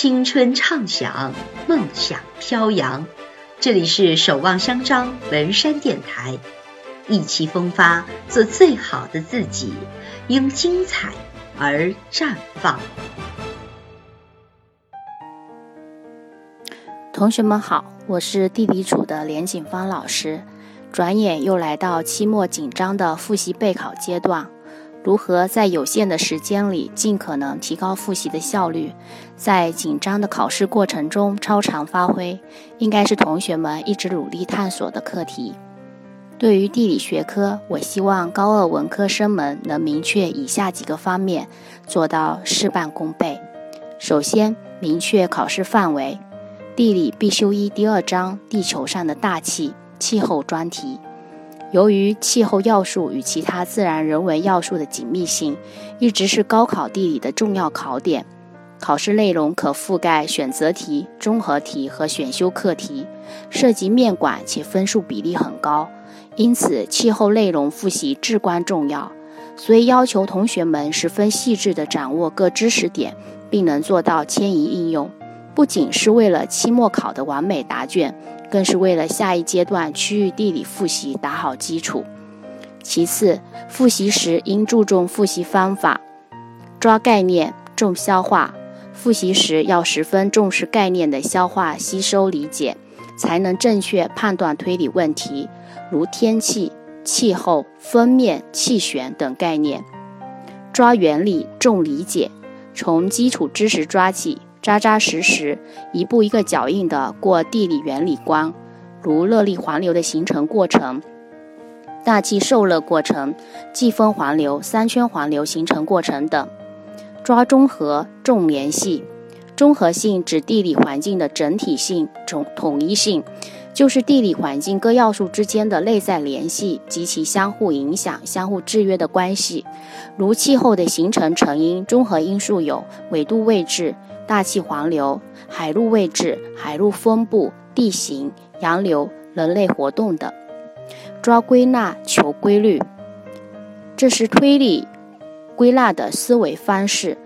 青春畅想，梦想飘扬。这里是守望相张文山电台，意气风发，做最好的自己，因精彩而绽放。同学们好，我是地理组的连景芳老师。转眼又来到期末紧张的复习备考阶段，如何在有限的时间里尽可能提高复习的效率，在紧张的考试过程中超常发挥，应该是同学们一直努力探索的课题。对于地理学科，我希望高二文科生们能明确以下几个方面，做到事半功倍。首先，明确考试范围。地理必修一第二章地球上的大气气候专题，由于气候要素与其他自然人文要素的紧密性，一直是高考地理的重要考点。考试内容可覆盖选择题、综合题和选修课题，涉及面广且分数比例很高，因此气候内容复习至关重要。所以要求同学们十分细致地掌握各知识点，并能做到迁移应用。不仅是为了期末考的完美答卷，更是为了下一阶段区域地理复习打好基础。其次，复习时应注重复习方法，抓概念，重消化。复习时要十分重视概念的消化、吸收、理解，才能正确判断推理问题，如天气、气候、封面、气旋等概念。抓原理，重理解，从基础知识抓起。扎扎实实，一步一个脚印地过地理原理关，如热力环流的形成过程、大气受热过程、季风环流、三圈环流形成过程等。抓综合重联系，综合性指地理环境的整体性、统统一性，就是地理环境各要素之间的内在联系及其相互影响、相互制约的关系。如气候的形成成因，综合因素有纬度位置。大气环流、海陆位置、海陆分布、地形、洋流、人类活动等，抓归纳求规律，这是推理归纳的思维方式。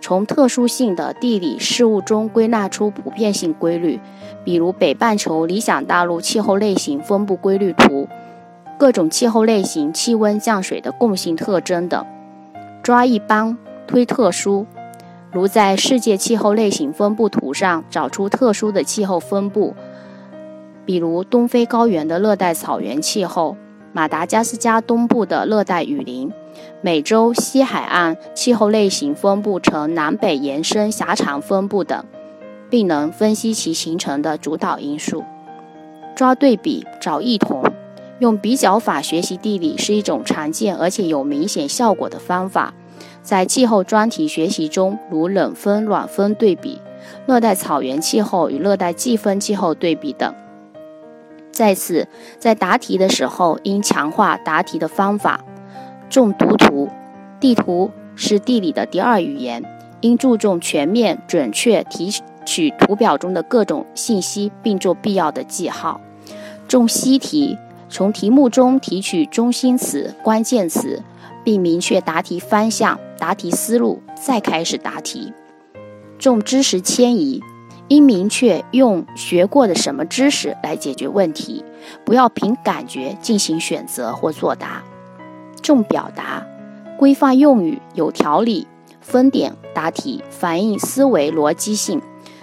从特殊性的地理事物中归纳出普遍性规律，比如北半球理想大陆气候类型分布规律图、各种气候类型气温降水的共性特征等。抓一般推特殊。如在世界气候类型分布图上找出特殊的气候分布，比如东非高原的热带草原气候、马达加斯加东部的热带雨林、美洲西海岸气候类型分布呈南北延伸狭长分布等，并能分析其形成的主导因素。抓对比找异同，用比较法学习地理是一种常见而且有明显效果的方法。在气候专题学习中，如冷风、暖风对比、热带草原气候与热带季风气候对比等。再次，在答题的时候应强化答题的方法，重读图。地图是地理的第二语言，应注重全面、准确提取图表中的各种信息，并做必要的记号。重析题，从题目中提取中心词、关键词。并明确答题方向、答题思路，再开始答题。重知识迁移，应明确用学过的什么知识来解决问题，不要凭感觉进行选择或作答。重表达，规范用语，有条理，分点答题，反映思维逻辑性，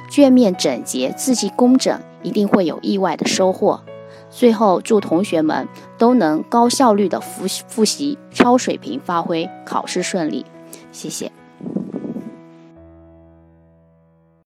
卷面整洁，字迹工整，一定会有意外的收获。最后，祝同学们都能高效率的复复习，超水平发挥，考试顺利。谢谢。